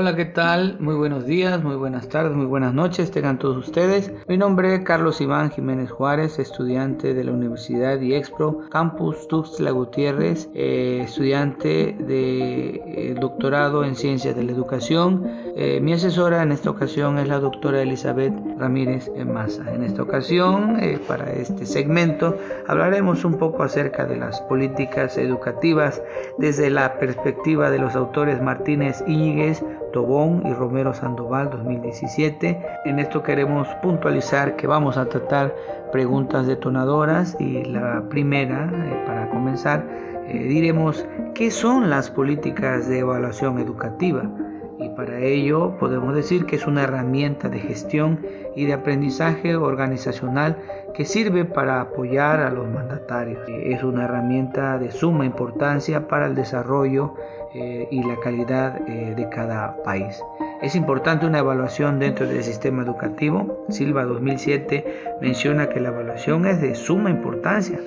Hola, ¿qué tal? Muy buenos días, muy buenas tardes, muy buenas noches, tengan todos ustedes. Mi nombre es Carlos Iván Jiménez Juárez, estudiante de la Universidad IEXPRO, Campus Tuxtla Gutiérrez, eh, estudiante de eh, doctorado en Ciencias de la Educación. Eh, mi asesora en esta ocasión es la doctora Elizabeth Ramírez Maza. En esta ocasión, para este segmento, hablaremos un poco acerca de las políticas educativas desde la perspectiva de los autores Martínez Íñiguez, Tobón y Romero Sandoval 2017. En esto queremos puntualizar que vamos a tratar preguntas detonadoras y la primera, eh, para comenzar, eh, diremos qué son las políticas de evaluación educativa y para ello podemos decir que es una herramienta de gestión y de aprendizaje organizacional que sirve para apoyar a los mandatarios. Es una herramienta de suma importancia para el desarrollo eh, y la calidad eh, de cada país. Es importante una evaluación dentro del sistema educativo. Silva 2007 menciona que la evaluación es de suma importancia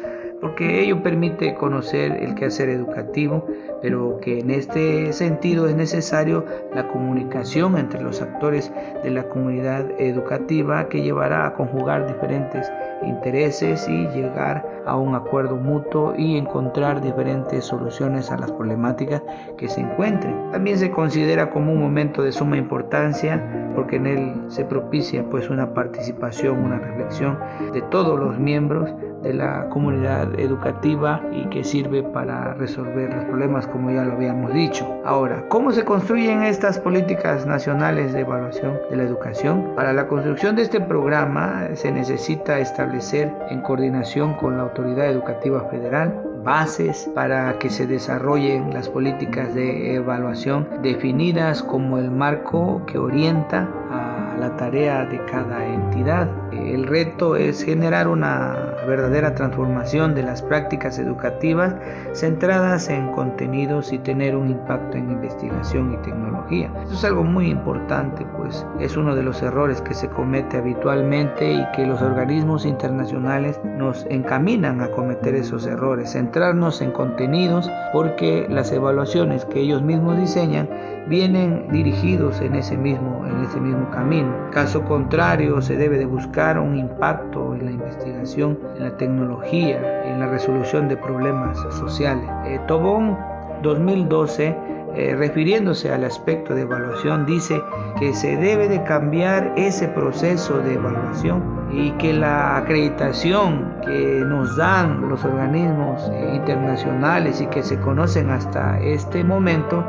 porque ello permite conocer el quehacer educativo, pero que en este sentido es necesario la comunicación entre los actores de la comunidad educativa que llevará a conjugar diferentes intereses y llegar a un acuerdo mutuo y encontrar diferentes soluciones a las problemáticas que se encuentren. También se considera como un momento de suma importancia porque en él se propicia pues una participación, una reflexión de todos los miembros de la comunidad educativa y que sirve para resolver los problemas como ya lo habíamos dicho. Ahora, ¿cómo se construyen estas políticas nacionales de evaluación de la educación? Para la construcción de este programa se necesita establecer en coordinación con la Autoridad Educativa Federal bases para que se desarrollen las políticas de evaluación definidas como el marco que orienta a la tarea de cada entidad. El reto es generar una verdadera transformación de las prácticas educativas centradas en contenidos y tener un impacto en investigación y tecnología. Esto es algo muy importante, pues es uno de los errores que se comete habitualmente y que los organismos internacionales nos encaminan a cometer esos errores, centrarnos en contenidos porque las evaluaciones que ellos mismos diseñan vienen dirigidos en ese mismo, en ese mismo camino. Caso contrario, se debe de buscar un impacto en la investigación, en la tecnología, en la resolución de problemas sociales. Eh, Tobón 2012 eh, refiriéndose al aspecto de evaluación, dice que se debe de cambiar ese proceso de evaluación y que la acreditación que nos dan los organismos eh, internacionales y que se conocen hasta este momento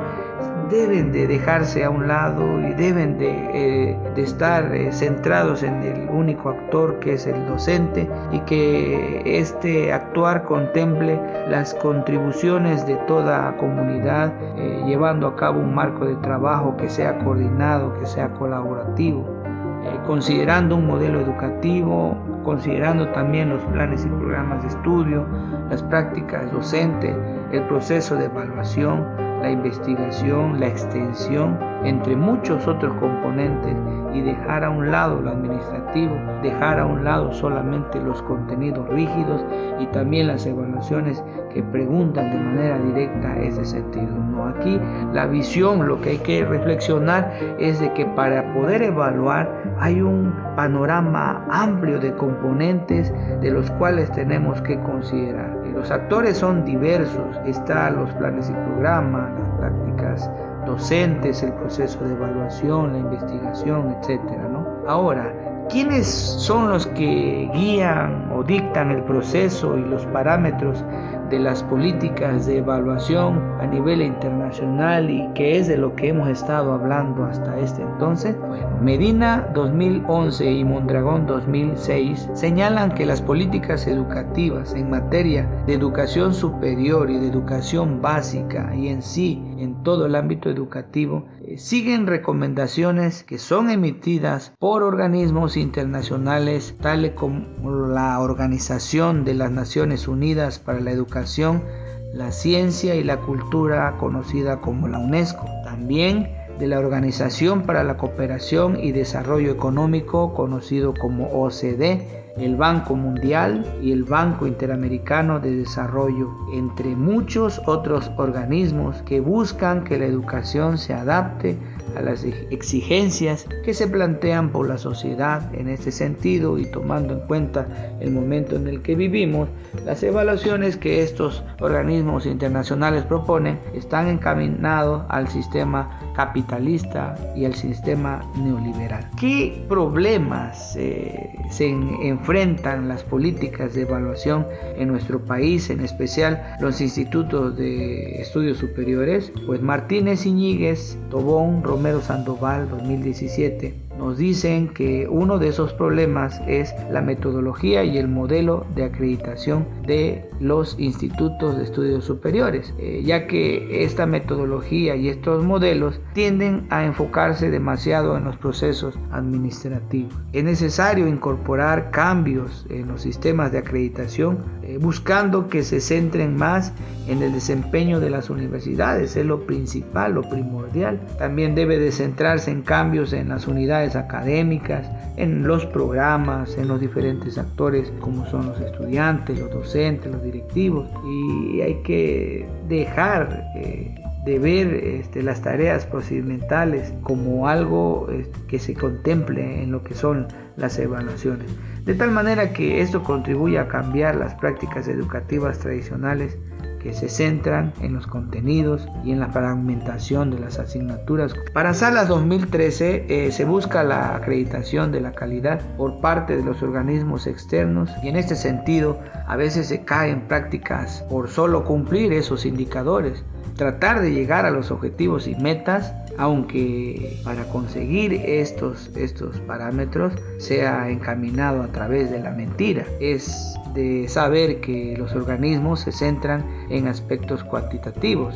deben de dejarse a un lado y deben de, eh, estar eh, centrados en el único actor que es el docente y que este actuar contemple las contribuciones de toda comunidad eh, llevando a cabo un marco de trabajo que sea coordinado, que sea colaborativo, considerando un modelo educativo, considerando también los planes y programas de estudio, las prácticas docentes, el proceso de evaluación, la investigación, la extensión, entre muchos otros componentes y dejar a un lado lo administrativo, dejar a un lado solamente los contenidos rígidos y también las evaluaciones que preguntan de manera directa ese sentido. No, aquí la visión, lo que hay que reflexionar es de que para poder evaluar hay un panorama amplio de componentes de los cuales tenemos que considerar. Los actores son diversos, están los planes y programas, las prácticas docentes, el proceso de evaluación, la investigación, etcétera, ¿no? Ahora, ¿quiénes son los que guían o dictan el proceso y los parámetros de las políticas de evaluación a nivel internacional y que es de lo que hemos estado hablando hasta este entonces? Bueno, Medina 2011 y Mondragón 2006 señalan que las políticas educativas en materia de educación superior y de educación básica y en sí en todo el ámbito educativo siguen recomendaciones que son emitidas por organismos internacionales tales como la Organización de las Naciones Unidas para la Educación, la Ciencia y la Cultura conocida como la UNESCO. También de la Organización para la Cooperación y Desarrollo Económico conocido como OCDE el Banco Mundial y el Banco Interamericano de Desarrollo, entre muchos otros organismos que buscan que la educación se adapte a las exigencias que se plantean por la sociedad en este sentido y tomando en cuenta el momento en el que vivimos, las evaluaciones que estos organismos internacionales proponen están encaminados al sistema capitalista y al sistema neoliberal. ¿Qué problemas eh, se enfrentan las políticas de evaluación en nuestro país, en especial los institutos de estudios superiores? Pues Martínez Iñiguez, Tobón, Romero Sandoval, 2017 nos dicen que uno de esos problemas es la metodología y el modelo de acreditación de los institutos de estudios superiores, eh, ya que esta metodología y estos modelos tienden a enfocarse demasiado en los procesos administrativos. Es necesario incorporar cambios en los sistemas de acreditación eh, buscando que se centren más en el desempeño de las universidades, es lo principal, lo primordial. También debe de centrarse en cambios en las unidades académicas, en los programas, en los diferentes actores como son los estudiantes, los docentes, los directivos y hay que dejar eh, de ver este, las tareas procedimentales como algo este, que se contemple en lo que son las evaluaciones. De tal manera que esto contribuye a cambiar las prácticas educativas tradicionales que se centran en los contenidos y en la fragmentación de las asignaturas. Para Salas 2013 eh, se busca la acreditación de la calidad por parte de los organismos externos y en este sentido a veces se caen prácticas por solo cumplir esos indicadores tratar de llegar a los objetivos y metas, aunque para conseguir estos, estos parámetros sea encaminado a través de la mentira. Es de saber que los organismos se centran en aspectos cuantitativos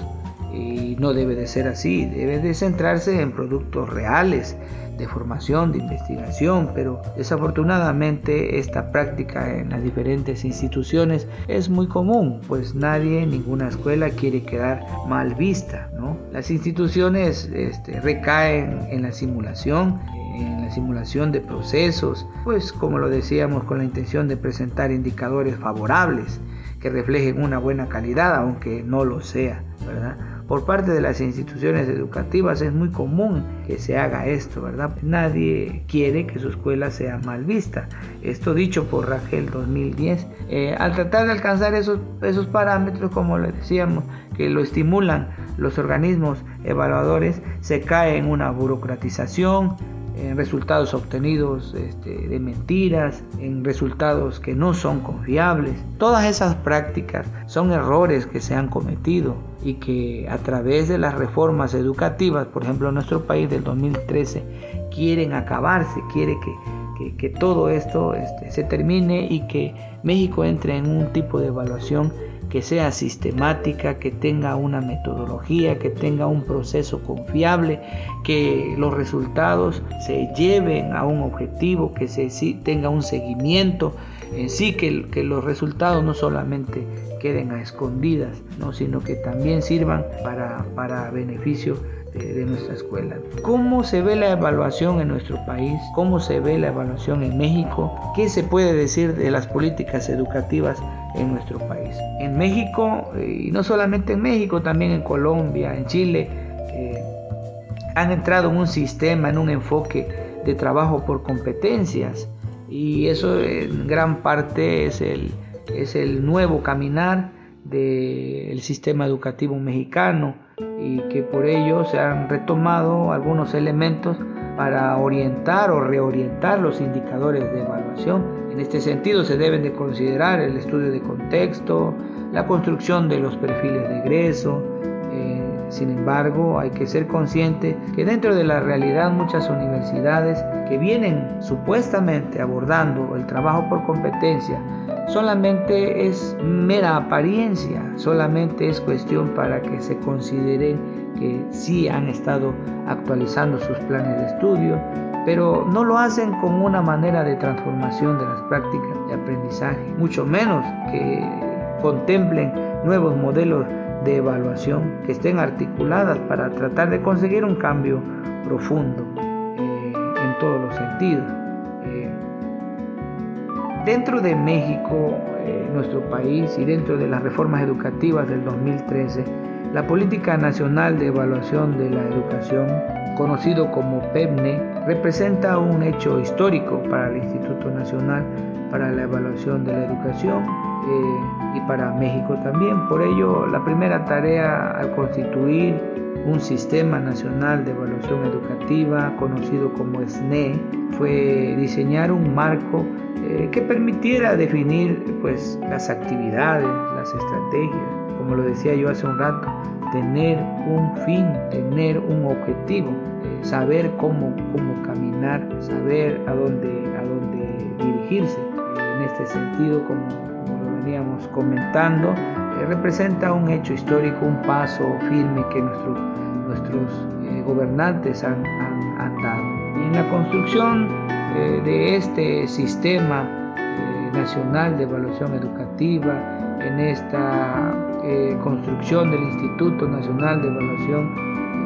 y no debe de ser así, debe de centrarse en productos reales de formación, de investigación, pero desafortunadamente esta práctica en las diferentes instituciones es muy común, pues nadie, ninguna escuela quiere quedar mal vista, ¿no? Las instituciones este, recaen en la simulación, en la simulación de procesos, pues como lo decíamos con la intención de presentar indicadores favorables que reflejen una buena calidad, aunque no lo sea, ¿verdad? Por parte de las instituciones educativas es muy común que se haga esto, ¿verdad? Nadie quiere que su escuela sea mal vista. Esto dicho por Rangel 2010. Eh, al tratar de alcanzar esos, esos parámetros, como le decíamos, que lo estimulan los organismos evaluadores, se cae en una burocratización, en resultados obtenidos este, de mentiras, en resultados que no son confiables. Todas esas prácticas son errores que se han cometido y que a través de las reformas educativas, por ejemplo en nuestro país del 2013, quieren acabarse, quiere que, que, todo esto este, se termine y que México entre en un tipo de evaluación que sea sistemática, que tenga una metodología, que tenga un proceso confiable, que los resultados se lleven a un objetivo, que se tenga un seguimiento, en sí que, los resultados no solamente queden a escondidas, ¿no? sino que también sirvan para, para beneficio de, nuestra escuela. ¿Cómo se ve la evaluación en nuestro país? ¿Cómo se ve la evaluación en México? ¿Qué se puede decir de las políticas educativas en nuestro país? En México, y no solamente en México, también en Colombia, en Chile, eh, han entrado en un sistema, en un enfoque de trabajo por competencias y eso en gran parte es el, es el nuevo caminar del sistema educativo mexicano y que por ello se han retomado algunos elementos para orientar o reorientar los indicadores de evaluación. En este sentido se deben de considerar el estudio de contexto, la construcción de los perfiles de egreso, eh, sin embargo, hay que ser consciente que dentro de la realidad muchas universidades que vienen supuestamente abordando el trabajo por competencia solamente es mera apariencia, solamente es cuestión para que se consideren que sí han estado actualizando sus planes de estudio, pero no lo hacen como una manera de transformación de las prácticas de aprendizaje, mucho menos que contemplen nuevos modelos de evaluación que estén articuladas para tratar de conseguir un cambio profundo eh, en todos los sentidos. Eh, dentro de México, eh, nuestro país, y dentro de las reformas educativas del 2013, La Política Nacional de Evaluación de la Educación, conocido como PEPNE, representa un hecho histórico para el Instituto Nacional para la Evaluación de la Educación eh, y para México también. Por ello, la primera tarea al constituir un sistema nacional de evaluación educativa conocido como SNE fue diseñar un marco eh, que permitiera definir pues, las actividades, las estrategias, como lo decía yo hace un rato, tener un fin, tener un objetivo, eh, saber cómo, cómo caminar, saber a dónde, a dónde dirigirse. En este sentido, como, lo veníamos comentando, eh, representa un hecho histórico, un paso firme que nuestros eh, gobernantes han, dado. En la construcción de este sistema nacional de evaluación educativa, en esta eh, construcción del Instituto Nacional de Evaluación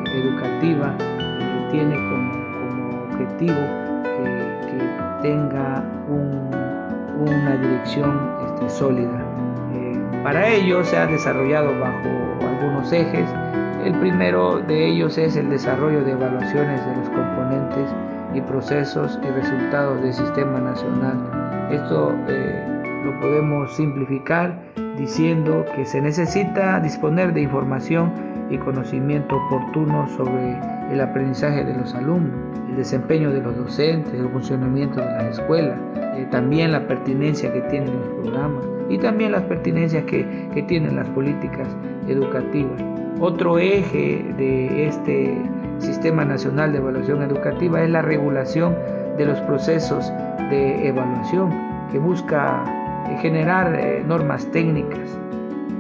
eh, Educativa eh, tiene como, objetivo que, tenga una dirección este, sólida. para ello se ha desarrollado bajo algunos ejes. El primero de ellos es el desarrollo de evaluaciones de los componentes y procesos y resultados del sistema nacional. Esto lo podemos simplificar diciendo que se necesita disponer de información y conocimiento oportuno sobre el aprendizaje de los alumnos, el desempeño de los docentes, el funcionamiento de las escuelas, eh, también la pertinencia que tienen los programas y también las pertinencias que, que tienen las políticas educativas. Otro eje de este Sistema Nacional de Evaluación Educativa es la regulación de los procesos de evaluación que busca generar eh, normas técnicas.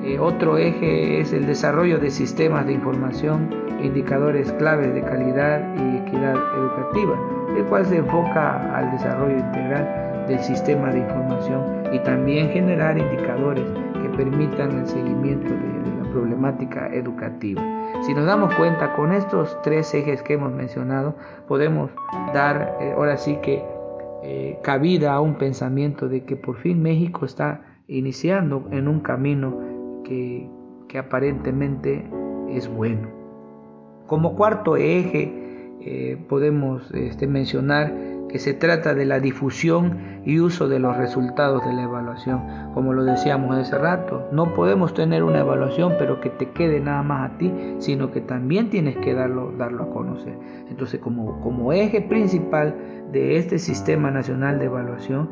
Eh, otro eje es el desarrollo de sistemas de información e indicadores claves de calidad y equidad educativa, el cual se enfoca al desarrollo integral del sistema de información y también generar indicadores que permitan el seguimiento de, la problemática educativa. Si nos damos cuenta con estos tres ejes que hemos mencionado, podemos dar eh, ahora sí que eh, cabida a un pensamiento de que por fin México está iniciando en un camino que, aparentemente es bueno. Como cuarto eje eh, podemos este, mencionar que se trata de la difusión y uso de los resultados de la evaluación. Como lo decíamos hace rato, no podemos tener una evaluación pero que te quede nada más a ti, sino que también tienes que darlo, darlo a conocer. Entonces, como, eje principal de este sistema nacional de evaluación,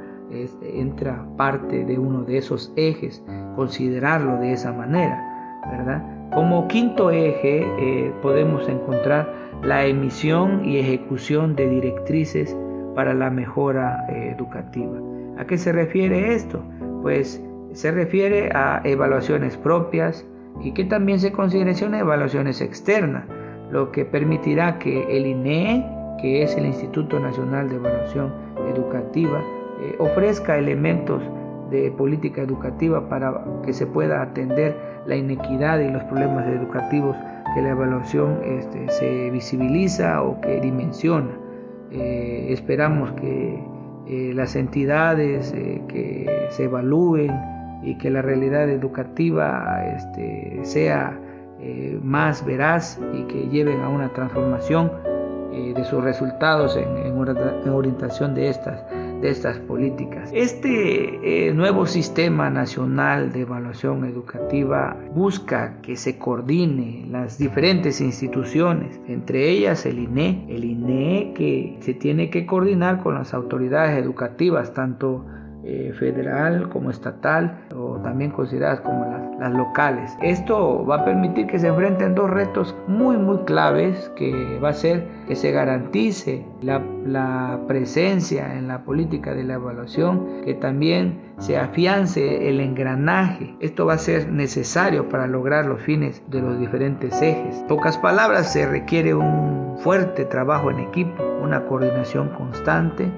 entra parte de uno de esos ejes, considerarlo de esa manera, ¿verdad? Como quinto eje eh, podemos encontrar la emisión y ejecución de directrices para la mejora eh, educativa. ¿A qué se refiere esto? Pues se refiere a evaluaciones propias y que también se consideren evaluaciones externas, lo que permitirá que el INE, que es el Instituto Nacional de Evaluación Educativa, eh, ofrezca elementos de política educativa para que se pueda atender la inequidad y los problemas educativos que la evaluación este, se visibiliza o que dimensiona. Eh, esperamos que eh, las entidades eh, que se evalúen y que la realidad educativa este, sea más veraz y que lleven a una transformación de sus resultados en, en orientación de estas de estas políticas. Este eh, nuevo sistema nacional de evaluación educativa busca que se coordine las diferentes instituciones, entre ellas el INE, el INE que se tiene que coordinar con las autoridades educativas, tanto eh, federal como estatal o también consideradas como las, locales. Esto va a permitir que se enfrenten dos retos muy muy claves que va a ser que se garantice la, la presencia en la política de la evaluación, que también se afiance el engranaje. Esto va a ser necesario para lograr los fines de los diferentes ejes. pocas palabras, se requiere un fuerte trabajo en equipo, una coordinación constante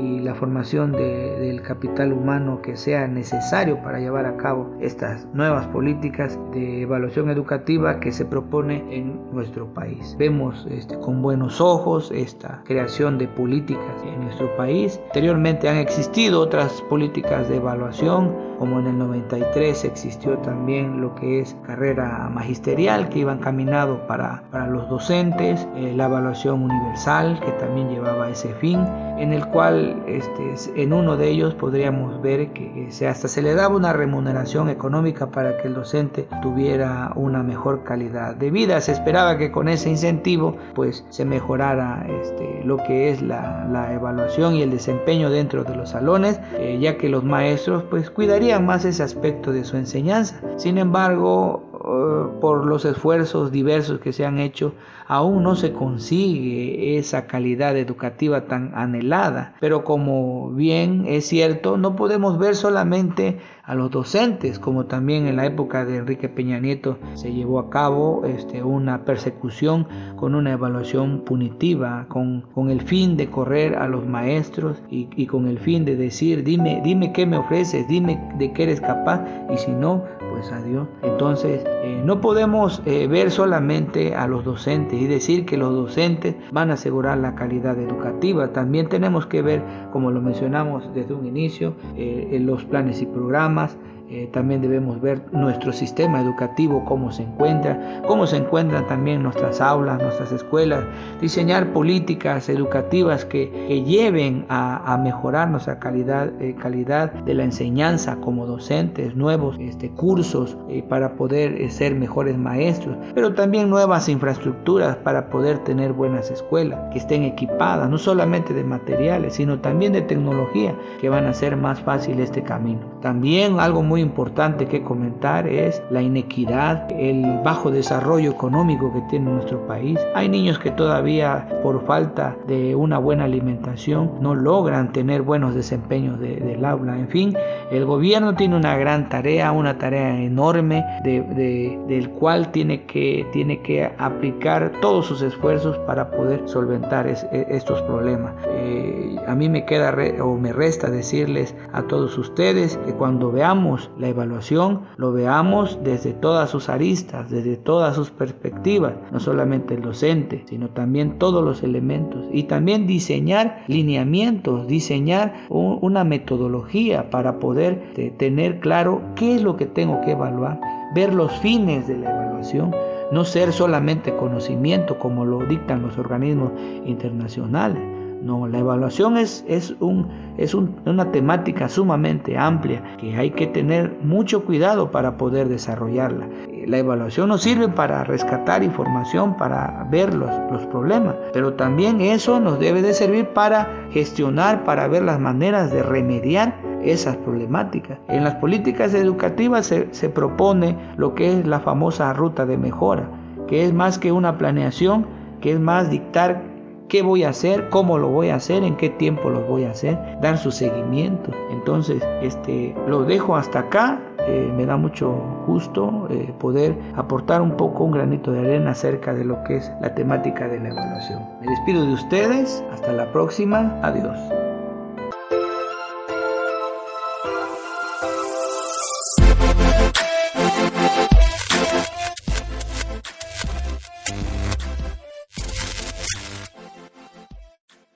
y la formación del capital humano que sea necesario para llevar a cabo estas nuevas políticas de evaluación educativa que se propone en nuestro país. Vemos este, con buenos ojos esta creación de políticas en nuestro país. Anteriormente han existido otras políticas de evaluación como en el 93 existió también lo que es carrera magisterial que iba encaminado para, para los docentes, eh, la evaluación universal que también llevaba ese fin, en el cual este, en uno de ellos podríamos ver que se, hasta se le daba una remuneración económica para que el docente tuviera una mejor calidad de vida. Se esperaba que con ese incentivo pues se mejorara este, lo que es la, la evaluación y el desempeño dentro de los salones, eh, ya que los maestros pues cuidarían más ese aspecto de su enseñanza. Sin embargo, eh, por los esfuerzos diversos que se han hecho, aún no se consigue esa calidad educativa tan anhelada. Pero como bien es cierto, no podemos ver solamente a los docentes, como también en la época de Enrique Peña Nieto se llevó a cabo este, una persecución con una evaluación punitiva, con, con el fin de correr a los maestros y, y, con el fin de decir, dime, dime qué me ofreces, dime de qué eres capaz, y si no, pues adiós. Entonces, eh, no podemos eh, ver solamente a los docentes y decir que los docentes van a asegurar la calidad educativa. También tenemos que ver, como lo mencionamos desde un inicio, eh, los planes y programas, eh, también debemos ver nuestro sistema educativo, cómo se encuentra, cómo se encuentran también nuestras aulas, nuestras escuelas, diseñar políticas educativas que, lleven a, mejorar nuestra calidad, eh, calidad de la enseñanza como docentes, nuevos este, cursos eh, para poder ser mejores maestros, pero también nuevas infraestructuras para poder tener buenas escuelas que estén equipadas, no solamente de materiales, sino también de tecnología que van a hacer más fácil este camino. También algo muy importante que comentar es la inequidad, el bajo desarrollo económico que tiene nuestro país. Hay niños que todavía por falta de una buena alimentación no logran tener buenos desempeños del aula. En fin, el gobierno tiene una gran tarea, una tarea enorme de, del cual tiene que, tiene que aplicar todos sus esfuerzos para poder solventar e, estos problemas. Eh, a mí me queda o me resta decirles a todos ustedes que cuando veamos la evaluación lo veamos desde todas sus aristas, desde todas sus perspectivas, no solamente el docente, sino también todos los elementos. Y también diseñar lineamientos, diseñar una metodología para poder tener claro qué es lo que tengo que evaluar, ver los fines de la evaluación, no ser solamente conocimiento como lo dictan los organismos internacionales no, la evaluación es, es, un, es una temática sumamente amplia que hay que tener mucho cuidado para poder desarrollarla. La evaluación nos sirve para rescatar información, para ver los, los problemas, pero también eso nos debe de servir para gestionar, para ver las maneras de remediar esas problemáticas. En las políticas educativas se, se propone lo que es la famosa ruta de mejora, que es más que una planeación, que es más dictar qué voy a hacer, cómo lo voy a hacer, en qué tiempo lo voy a hacer, dar su seguimiento. Entonces, este, lo dejo hasta acá. Eh, me da mucho gusto eh, poder aportar un poco, un granito de arena acerca de lo que es la temática de la evaluación. Me despido de ustedes. Hasta la próxima. Adiós.